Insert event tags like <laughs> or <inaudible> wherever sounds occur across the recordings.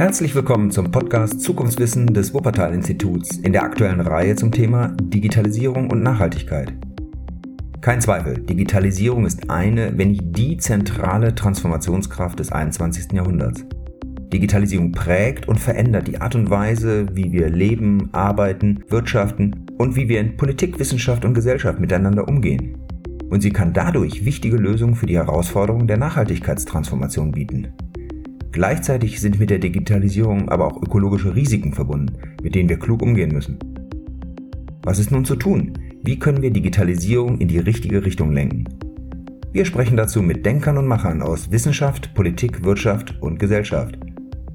Herzlich willkommen zum Podcast Zukunftswissen des Wuppertal-Instituts in der aktuellen Reihe zum Thema Digitalisierung und Nachhaltigkeit. Kein Zweifel, Digitalisierung ist eine, wenn nicht die zentrale Transformationskraft des 21. Jahrhunderts. Digitalisierung prägt und verändert die Art und Weise, wie wir leben, arbeiten, wirtschaften und wie wir in Politik, Wissenschaft und Gesellschaft miteinander umgehen. Und sie kann dadurch wichtige Lösungen für die Herausforderungen der Nachhaltigkeitstransformation bieten. Gleichzeitig sind mit der Digitalisierung aber auch ökologische Risiken verbunden, mit denen wir klug umgehen müssen. Was ist nun zu tun? Wie können wir Digitalisierung in die richtige Richtung lenken? Wir sprechen dazu mit Denkern und Machern aus Wissenschaft, Politik, Wirtschaft und Gesellschaft.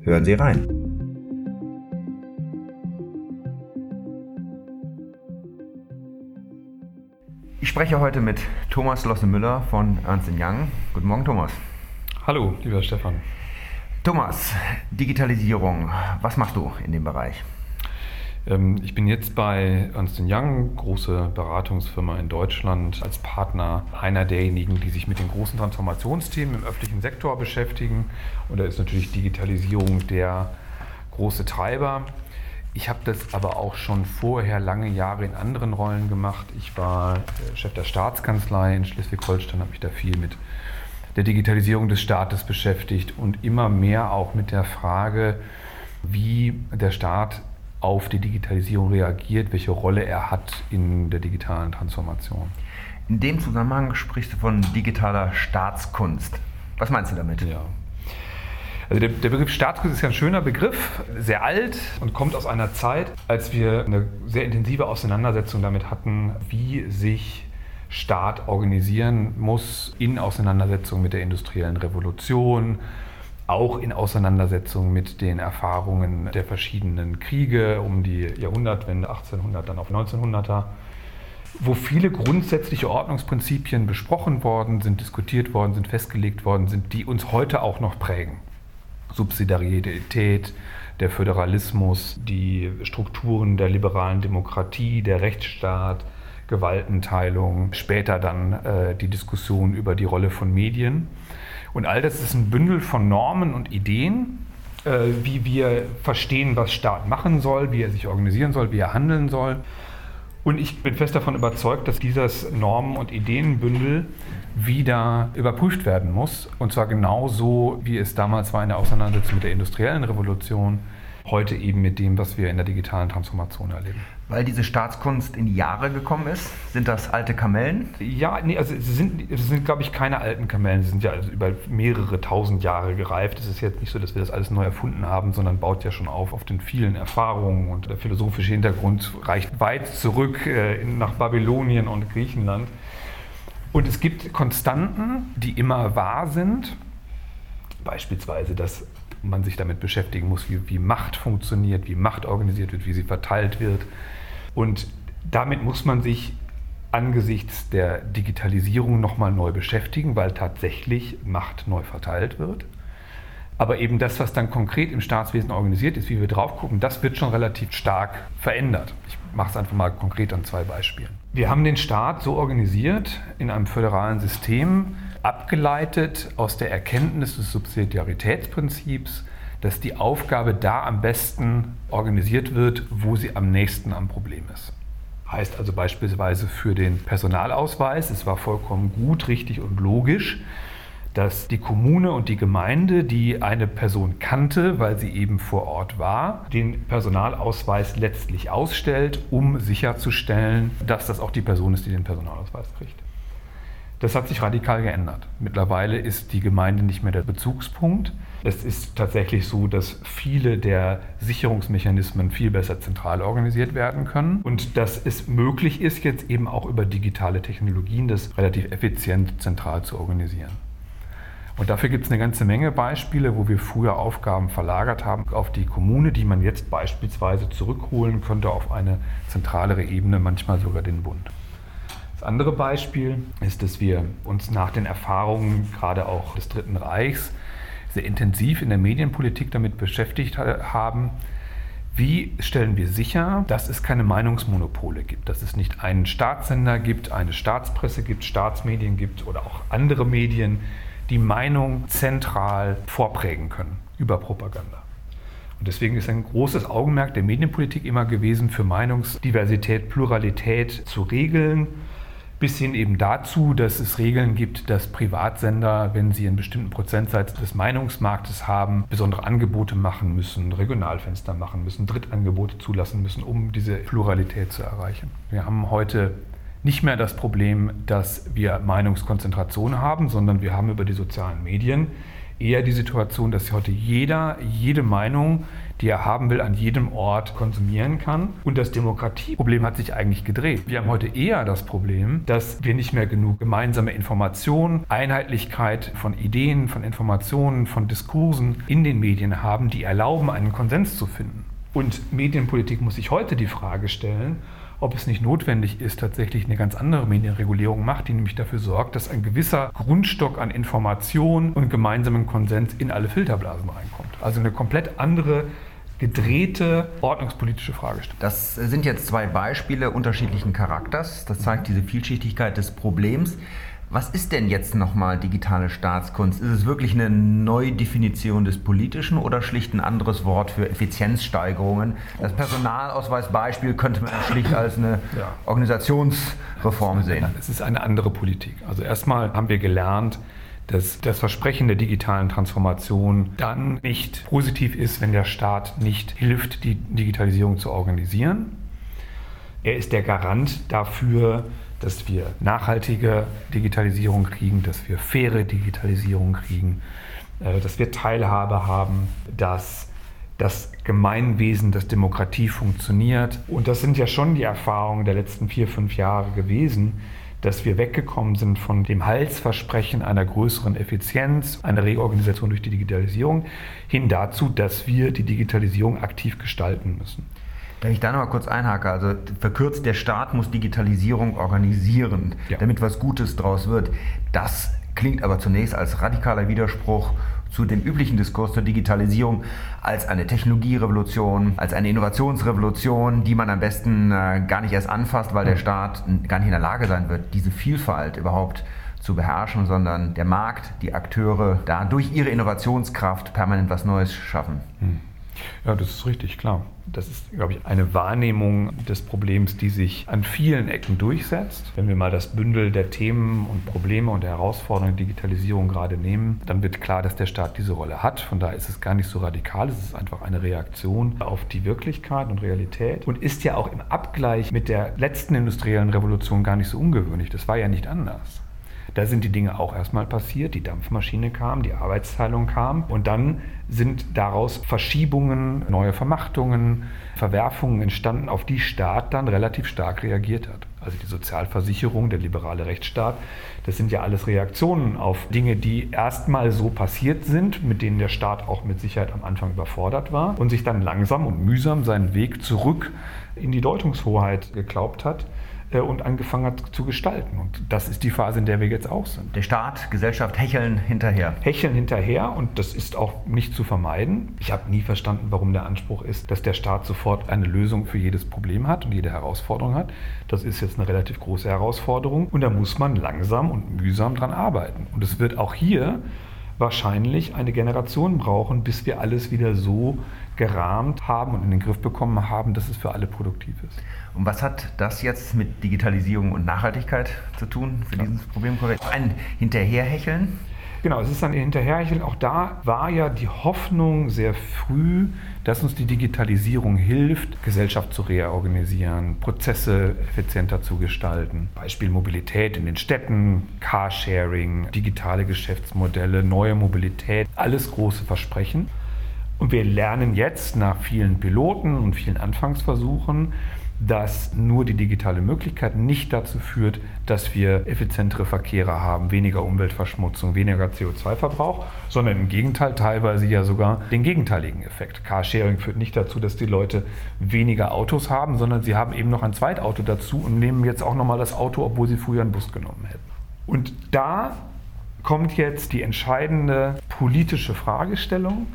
Hören Sie rein. Ich spreche heute mit Thomas Losse-Müller von Ernst Young. Guten Morgen, Thomas. Hallo, lieber Stefan. Thomas, Digitalisierung, was machst du in dem Bereich? Ähm, ich bin jetzt bei Ernst Young, große Beratungsfirma in Deutschland, als Partner einer derjenigen, die sich mit den großen Transformationsthemen im öffentlichen Sektor beschäftigen. Und da ist natürlich Digitalisierung der große Treiber. Ich habe das aber auch schon vorher lange Jahre in anderen Rollen gemacht. Ich war äh, Chef der Staatskanzlei in Schleswig-Holstein, habe mich da viel mit der Digitalisierung des Staates beschäftigt und immer mehr auch mit der Frage, wie der Staat auf die Digitalisierung reagiert, welche Rolle er hat in der digitalen Transformation. In dem Zusammenhang sprichst du von digitaler Staatskunst. Was meinst du damit? Ja. Also der, der, Begriff Staatskunst ist ja ein schöner Begriff, sehr alt und kommt aus einer Zeit, als wir eine sehr intensive Auseinandersetzung damit hatten, wie sich Staat organisieren muss in Auseinandersetzung mit der industriellen Revolution, auch in Auseinandersetzung mit den Erfahrungen der verschiedenen Kriege um die Jahrhundertwende 1800 dann auf 1900er, wo viele grundsätzliche Ordnungsprinzipien besprochen worden sind, diskutiert worden sind, festgelegt worden sind, die uns heute auch noch prägen. Subsidiarität, der Föderalismus, die Strukturen der liberalen Demokratie, der Rechtsstaat, Gewaltenteilung, später dann äh, die Diskussion über die Rolle von Medien. Und all das ist ein Bündel von Normen und Ideen, äh, wie wir verstehen, was Staat machen soll, wie er sich organisieren soll, wie er handeln soll. Und ich bin fest davon überzeugt, dass dieses Normen- und Ideenbündel wieder überprüft werden muss. Und zwar genauso, wie es damals war in der Auseinandersetzung mit der industriellen Revolution, heute eben mit dem, was wir in der digitalen Transformation erleben. Weil diese Staatskunst in die Jahre gekommen ist? Sind das alte Kamellen? Ja, nee, also sie sind, es sind, glaube ich, keine alten Kamellen. Sie sind ja also über mehrere tausend Jahre gereift. Es ist jetzt nicht so, dass wir das alles neu erfunden haben, sondern baut ja schon auf auf den vielen Erfahrungen und der philosophische Hintergrund reicht weit zurück äh, nach Babylonien und Griechenland. Und es gibt Konstanten, die immer wahr sind. Beispielsweise, dass man sich damit beschäftigen muss, wie, wie Macht funktioniert, wie Macht organisiert wird, wie sie verteilt wird. Und damit muss man sich angesichts der Digitalisierung nochmal neu beschäftigen, weil tatsächlich Macht neu verteilt wird. Aber eben das, was dann konkret im Staatswesen organisiert ist, wie wir drauf gucken, das wird schon relativ stark verändert. Ich mache es einfach mal konkret an zwei Beispielen. Wir haben den Staat so organisiert in einem föderalen System, abgeleitet aus der Erkenntnis des Subsidiaritätsprinzips, dass die Aufgabe da am besten organisiert wird, wo sie am nächsten am Problem ist. Heißt also beispielsweise für den Personalausweis, es war vollkommen gut, richtig und logisch, dass die Kommune und die Gemeinde, die eine Person kannte, weil sie eben vor Ort war, den Personalausweis letztlich ausstellt, um sicherzustellen, dass das auch die Person ist, die den Personalausweis kriegt. Das hat sich radikal geändert. Mittlerweile ist die Gemeinde nicht mehr der Bezugspunkt. Es ist tatsächlich so, dass viele der Sicherungsmechanismen viel besser zentral organisiert werden können und dass es möglich ist, jetzt eben auch über digitale Technologien das relativ effizient zentral zu organisieren. Und dafür gibt es eine ganze Menge Beispiele, wo wir früher Aufgaben verlagert haben auf die Kommune, die man jetzt beispielsweise zurückholen könnte auf eine zentralere Ebene, manchmal sogar den Bund andere Beispiel ist, dass wir uns nach den Erfahrungen gerade auch des Dritten Reichs sehr intensiv in der Medienpolitik damit beschäftigt haben. Wie stellen wir sicher, dass es keine Meinungsmonopole gibt, dass es nicht einen Staatssender gibt, eine Staatspresse gibt, Staatsmedien gibt oder auch andere Medien, die Meinung zentral vorprägen können über Propaganda? Und deswegen ist ein großes Augenmerk der Medienpolitik immer gewesen, für Meinungsdiversität, Pluralität zu regeln bis hin eben dazu, dass es Regeln gibt, dass Privatsender, wenn sie einen bestimmten Prozentsatz des Meinungsmarktes haben, besondere Angebote machen müssen, Regionalfenster machen müssen, Drittangebote zulassen müssen, um diese Pluralität zu erreichen. Wir haben heute nicht mehr das Problem, dass wir Meinungskonzentration haben, sondern wir haben über die sozialen Medien eher die Situation, dass heute jeder jede Meinung, die er haben will, an jedem Ort konsumieren kann. Und das Demokratieproblem hat sich eigentlich gedreht. Wir haben heute eher das Problem, dass wir nicht mehr genug gemeinsame Informationen, Einheitlichkeit von Ideen, von Informationen, von Diskursen in den Medien haben, die erlauben, einen Konsens zu finden. Und Medienpolitik muss sich heute die Frage stellen, ob es nicht notwendig ist, tatsächlich eine ganz andere Medienregulierung macht, die nämlich dafür sorgt, dass ein gewisser Grundstock an Information und gemeinsamen Konsens in alle Filterblasen reinkommt. Also eine komplett andere gedrehte ordnungspolitische Fragestellung. Das sind jetzt zwei Beispiele unterschiedlichen Charakters. Das zeigt diese Vielschichtigkeit des Problems. Was ist denn jetzt nochmal digitale Staatskunst? Ist es wirklich eine Neudefinition des Politischen oder schlicht ein anderes Wort für Effizienzsteigerungen? Das Personalausweisbeispiel könnte man schlicht als eine ja. Organisationsreform sehen. Es ist eine andere Politik. Also erstmal haben wir gelernt, dass das Versprechen der digitalen Transformation dann nicht positiv ist, wenn der Staat nicht hilft, die Digitalisierung zu organisieren. Er ist der Garant dafür, dass wir nachhaltige Digitalisierung kriegen, dass wir faire Digitalisierung kriegen, äh, dass wir Teilhabe haben, dass das Gemeinwesen, dass Demokratie funktioniert. Und das sind ja schon die Erfahrungen der letzten vier, fünf Jahre gewesen, dass wir weggekommen sind von dem Halsversprechen einer größeren Effizienz, einer Reorganisation durch die Digitalisierung, hin dazu, dass wir die Digitalisierung aktiv gestalten müssen. Wenn ich da noch mal kurz einhake, also verkürzt, der Staat muss Digitalisierung organisieren, ja. damit was Gutes draus wird. Das klingt aber zunächst als radikaler Widerspruch zu dem üblichen Diskurs zur Digitalisierung als eine Technologierevolution, als eine Innovationsrevolution, die man am besten äh, gar nicht erst anfasst, weil der Staat gar nicht in der Lage sein wird, diese Vielfalt überhaupt zu beherrschen, sondern der Markt, die Akteure da durch ihre Innovationskraft permanent was Neues schaffen. Hm. Ja, das ist richtig, klar. Das ist, glaube ich, eine Wahrnehmung des Problems, die sich an vielen Ecken durchsetzt. Wenn wir mal das Bündel der Themen und Probleme und der Herausforderungen der Digitalisierung gerade nehmen, dann wird klar, dass der Staat diese Rolle hat. Von daher ist es gar nicht so radikal. Es ist einfach eine Reaktion auf die Wirklichkeit und Realität und ist ja auch im Abgleich mit der letzten industriellen Revolution gar nicht so ungewöhnlich. Das war ja nicht anders. Da sind die Dinge auch erstmal passiert. Die Dampfmaschine kam, die Arbeitsteilung kam und dann sind daraus Verschiebungen, neue Vermachtungen, Verwerfungen entstanden, auf die Staat dann relativ stark reagiert hat. Also die Sozialversicherung, der liberale Rechtsstaat, das sind ja alles Reaktionen auf Dinge, die erstmal so passiert sind, mit denen der Staat auch mit Sicherheit am Anfang überfordert war und sich dann langsam und mühsam seinen Weg zurück in die Deutungshoheit geglaubt hat und angefangen hat zu gestalten. Und das ist die Phase, in der wir jetzt auch sind. Der Staat, Gesellschaft hecheln hinterher. Hecheln hinterher und das ist auch nicht zu vermeiden. Ich habe nie verstanden, warum der Anspruch ist, dass der Staat sofort eine Lösung für jedes Problem hat und jede Herausforderung hat. Das ist jetzt eine relativ große Herausforderung und da muss man langsam und mühsam dran arbeiten. Und es wird auch hier wahrscheinlich eine Generation brauchen, bis wir alles wieder so gerahmt haben und in den Griff bekommen haben, dass es für alle produktiv ist. Und was hat das jetzt mit Digitalisierung und Nachhaltigkeit zu tun für ja. dieses Problem? Ein Hinterherhecheln? Genau, es ist ein Hinterherhecheln. Auch da war ja die Hoffnung sehr früh, dass uns die Digitalisierung hilft, Gesellschaft zu reorganisieren, Prozesse effizienter zu gestalten. Beispiel Mobilität in den Städten, Carsharing, digitale Geschäftsmodelle, neue Mobilität, alles große Versprechen. Und wir lernen jetzt nach vielen Piloten und vielen Anfangsversuchen, dass nur die digitale Möglichkeit nicht dazu führt, dass wir effizientere Verkehre haben, weniger Umweltverschmutzung, weniger CO2-Verbrauch, sondern im Gegenteil teilweise ja sogar den gegenteiligen Effekt. Carsharing führt nicht dazu, dass die Leute weniger Autos haben, sondern sie haben eben noch ein Zweitauto dazu und nehmen jetzt auch nochmal das Auto, obwohl sie früher einen Bus genommen hätten. Und da kommt jetzt die entscheidende politische Fragestellung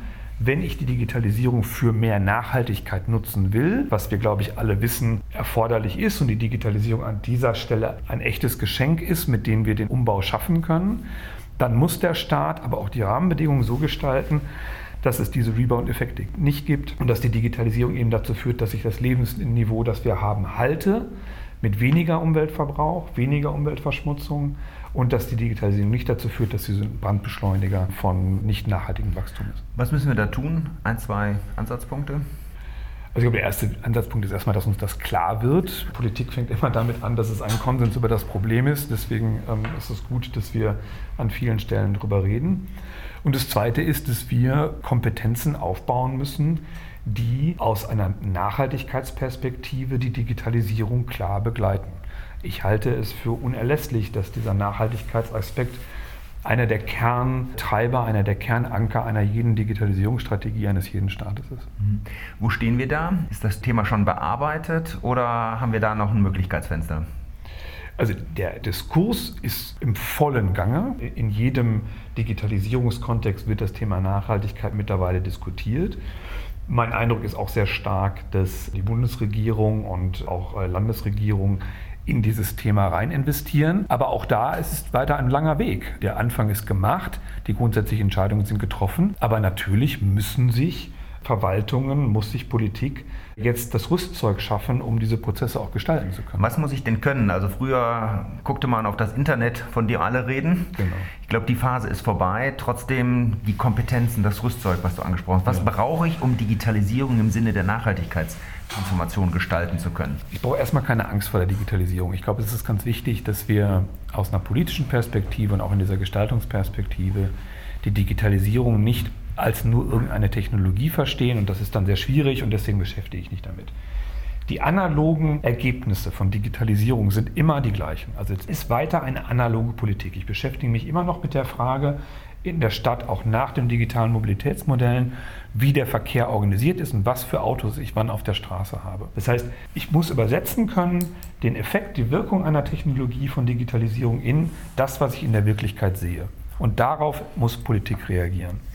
wenn ich die Digitalisierung für mehr Nachhaltigkeit nutzen will, was wir, glaube ich, alle wissen, erforderlich ist und die Digitalisierung an dieser Stelle ein echtes Geschenk ist, mit dem wir den Umbau schaffen können, dann muss der Staat aber auch die Rahmenbedingungen so gestalten, dass es diese Rebound-Effekte nicht gibt und dass die Digitalisierung eben dazu führt, dass ich das Lebensniveau, das wir haben, halte, mit weniger Umweltverbrauch, weniger Umweltverschmutzung und dass die Digitalisierung nicht dazu führt, dass sie ein Brandbeschleuniger von nicht nachhaltigem Wachstum ist. Was müssen wir da tun? Ein, zwei Ansatzpunkte? Also ich glaube, der erste Ansatzpunkt ist erstmal, dass uns das klar wird. Politik fängt immer damit an, dass es ein Konsens über das Problem ist. Deswegen ähm, ist es gut, dass wir an vielen Stellen darüber reden. Und das Zweite ist, dass wir Kompetenzen aufbauen müssen, die aus einer Nachhaltigkeitsperspektive die Digitalisierung klar begleiten. Ich halte es für unerlässlich, dass dieser Nachhaltigkeitsaspekt einer der Kerntreiber, einer der Kernanker einer jeden Digitalisierungsstrategie eines jeden Staates ist. Mhm. Wo stehen wir da? Ist das Thema schon bearbeitet oder haben wir da noch ein Möglichkeitsfenster? Also der Diskurs ist im vollen Gange. In jedem Digitalisierungskontext wird das Thema Nachhaltigkeit mittlerweile diskutiert. Mein Eindruck ist auch sehr stark, dass die Bundesregierung und auch äh, Landesregierung in dieses Thema rein investieren. Aber auch da ist es weiter ein langer Weg. Der Anfang ist gemacht, die grundsätzlichen Entscheidungen sind getroffen, aber natürlich müssen sich Verwaltungen, muss sich Politik jetzt das Rüstzeug schaffen, um diese Prozesse auch gestalten zu können. Was muss ich denn können? Also früher guckte man auf das Internet, von dem alle reden. Genau. Ich glaube, die Phase ist vorbei. Trotzdem die Kompetenzen, das Rüstzeug, was du angesprochen hast. Was ja. brauche ich, um Digitalisierung im Sinne der Nachhaltigkeitstransformation gestalten zu können? Ich brauche erstmal keine Angst vor der Digitalisierung. Ich glaube, es ist ganz wichtig, dass wir aus einer politischen Perspektive und auch in dieser Gestaltungsperspektive die Digitalisierung nicht als nur irgendeine Technologie verstehen und das ist dann sehr schwierig und deswegen beschäftige ich mich damit. Die analogen Ergebnisse von Digitalisierung sind immer die gleichen. Also es ist weiter eine analoge Politik. Ich beschäftige mich immer noch mit der Frage in der Stadt, auch nach den digitalen Mobilitätsmodellen, wie der Verkehr organisiert ist und was für Autos ich wann auf der Straße habe. Das heißt, ich muss übersetzen können, den Effekt, die Wirkung einer Technologie von Digitalisierung in das, was ich in der Wirklichkeit sehe. Und darauf muss Politik reagieren.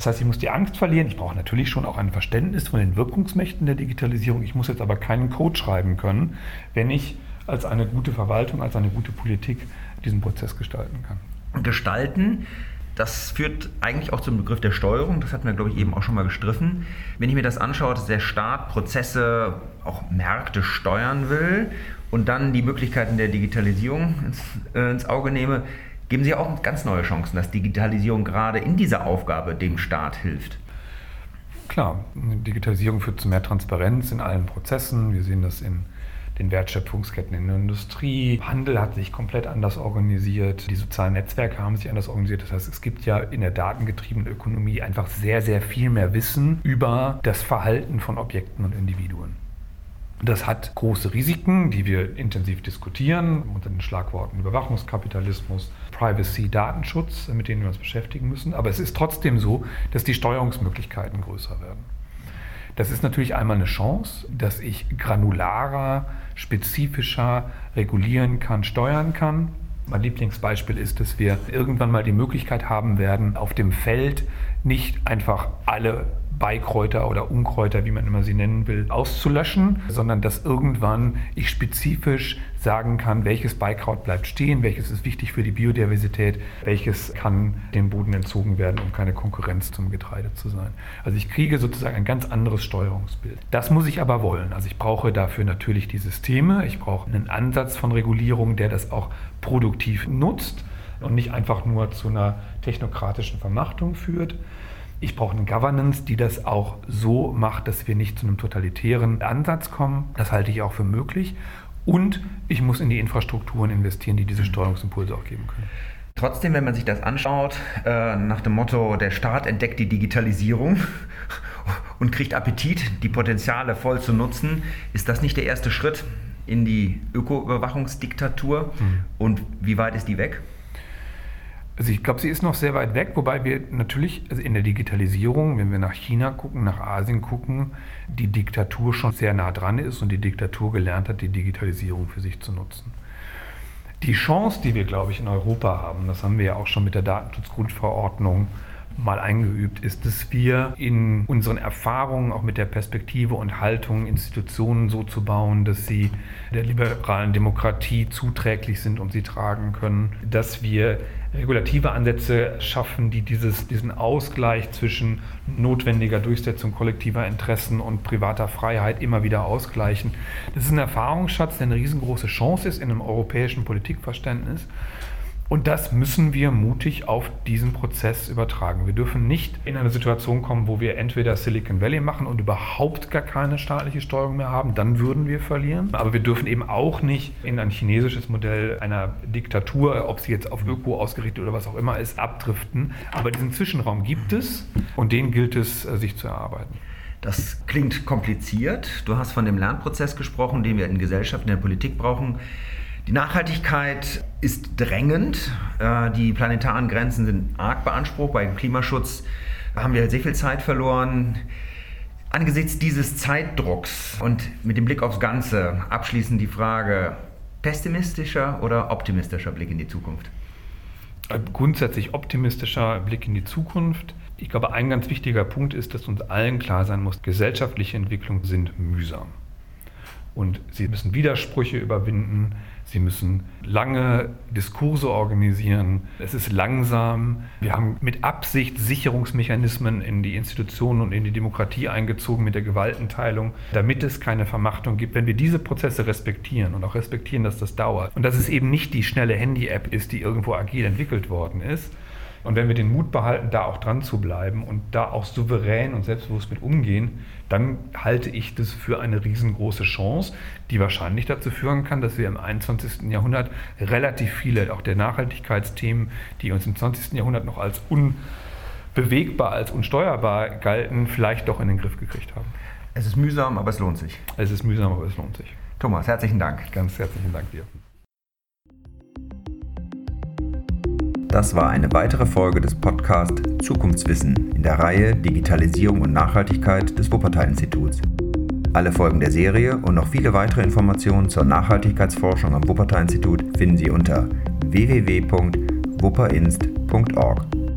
Das heißt, ich muss die Angst verlieren. Ich brauche natürlich schon auch ein Verständnis von den Wirkungsmächten der Digitalisierung. Ich muss jetzt aber keinen Code schreiben können, wenn ich als eine gute Verwaltung, als eine gute Politik diesen Prozess gestalten kann. Gestalten, das führt eigentlich auch zum Begriff der Steuerung. Das hatten wir, glaube ich, eben auch schon mal gestriffen. Wenn ich mir das anschaue, dass der Staat Prozesse, auch Märkte steuern will und dann die Möglichkeiten der Digitalisierung ins, äh, ins Auge nehme, geben Sie auch ganz neue Chancen, dass Digitalisierung gerade in dieser Aufgabe dem Staat hilft. Klar, Digitalisierung führt zu mehr Transparenz in allen Prozessen. Wir sehen das in den Wertschöpfungsketten in der Industrie. Handel hat sich komplett anders organisiert. Die sozialen Netzwerke haben sich anders organisiert. Das heißt, es gibt ja in der datengetriebenen Ökonomie einfach sehr, sehr viel mehr Wissen über das Verhalten von Objekten und Individuen. Das hat große Risiken, die wir intensiv diskutieren, unter den Schlagworten Überwachungskapitalismus, Privacy, Datenschutz, mit denen wir uns beschäftigen müssen. Aber es ist trotzdem so, dass die Steuerungsmöglichkeiten größer werden. Das ist natürlich einmal eine Chance, dass ich granularer, spezifischer regulieren kann, steuern kann. Mein Lieblingsbeispiel ist, dass wir irgendwann mal die Möglichkeit haben werden, auf dem Feld nicht einfach alle Beikräuter oder Unkräuter, wie man immer sie nennen will, auszulöschen, sondern dass irgendwann ich spezifisch sagen kann, welches Beikraut bleibt stehen, welches ist wichtig für die Biodiversität, welches kann dem Boden entzogen werden, um keine Konkurrenz zum Getreide zu sein. Also ich kriege sozusagen ein ganz anderes Steuerungsbild. Das muss ich aber wollen. Also ich brauche dafür natürlich die Systeme, ich brauche einen Ansatz von Regulierung, der das auch produktiv nutzt und nicht einfach nur zu einer technokratischen Vermachtung führt. Ich brauche eine Governance, die das auch so macht, dass wir nicht zu einem totalitären Ansatz kommen. Das halte ich auch für möglich. Und ich muss in die Infrastrukturen investieren, die diese Steuerungsimpulse auch geben können. Trotzdem, wenn man sich das anschaut, äh, nach dem Motto, der Staat entdeckt die Digitalisierung <laughs> und kriegt Appetit, die Potenziale voll zu nutzen, ist das nicht der erste Schritt in die Öko-Überwachungsdiktatur? Mhm. Und wie weit ist die weg? Also ich glaube, sie ist noch sehr weit weg, wobei wir natürlich also in der Digitalisierung, wenn wir nach China gucken, nach Asien gucken, die Diktatur schon sehr nah dran ist und die Diktatur gelernt hat, die Digitalisierung für sich zu nutzen. Die Chance, die wir, glaube ich, in Europa haben, das haben wir ja auch schon mit der Datenschutzgrundverordnung mal eingeübt, ist, dass wir in unseren Erfahrungen, auch mit der Perspektive und Haltung, Institutionen so zu bauen, dass sie der liberalen Demokratie zuträglich sind und sie tragen können, dass wir regulative Ansätze schaffen, die dieses, diesen Ausgleich zwischen notwendiger Durchsetzung kollektiver Interessen und privater Freiheit immer wieder ausgleichen. Das ist ein Erfahrungsschatz, der eine riesengroße Chance ist in einem europäischen Politikverständnis. Und das müssen wir mutig auf diesen Prozess übertragen. Wir dürfen nicht in eine Situation kommen, wo wir entweder Silicon Valley machen und überhaupt gar keine staatliche Steuerung mehr haben, dann würden wir verlieren. Aber wir dürfen eben auch nicht in ein chinesisches Modell einer Diktatur, ob sie jetzt auf Öko ausgerichtet oder was auch immer ist, abdriften. Aber diesen Zwischenraum gibt es und den gilt es, äh, sich zu erarbeiten. Das klingt kompliziert. Du hast von dem Lernprozess gesprochen, den wir in Gesellschaft, in der Politik brauchen. Die Nachhaltigkeit ist drängend. Äh, die planetaren Grenzen sind arg beansprucht. Beim Klimaschutz haben wir sehr viel Zeit verloren. Angesichts dieses Zeitdrucks und mit dem Blick aufs Ganze abschließend die Frage, pessimistischer oder optimistischer Blick in die Zukunft? Grundsätzlich optimistischer Blick in die Zukunft. Ich glaube, ein ganz wichtiger Punkt ist, dass uns allen klar sein muss, gesellschaftliche Entwicklungen sind mühsam. Und sie müssen Widersprüche überwinden, Sie müssen lange Diskurse organisieren. Es ist langsam. Wir haben mit Absicht Sicherungsmechanismen in die Institutionen und in die Demokratie eingezogen mit der Gewaltenteilung, damit es keine Vermachtung gibt. Wenn wir diese Prozesse respektieren und auch respektieren, dass das dauert und dass es eben nicht die schnelle Handy-App ist, die irgendwo agil entwickelt worden ist, und wenn wir den Mut behalten, da auch dran zu bleiben und da auch souverän und selbstbewusst mit umgehen, dann halte ich das für eine riesengroße Chance, die wahrscheinlich dazu führen kann, dass wir im 21. Jahrhundert relativ viele auch der Nachhaltigkeitsthemen, die uns im 20. Jahrhundert noch als unbewegbar, als unsteuerbar galten, vielleicht doch in den Griff gekriegt haben. Es ist mühsam, aber es lohnt sich. Es ist mühsam, aber es lohnt sich. Thomas, herzlichen Dank. Ganz herzlichen Dank dir. Das war eine weitere Folge des Podcasts Zukunftswissen in der Reihe Digitalisierung und Nachhaltigkeit des Wuppertal-Instituts. Alle Folgen der Serie und noch viele weitere Informationen zur Nachhaltigkeitsforschung am Wuppertal-Institut finden Sie unter www.wupperinst.org.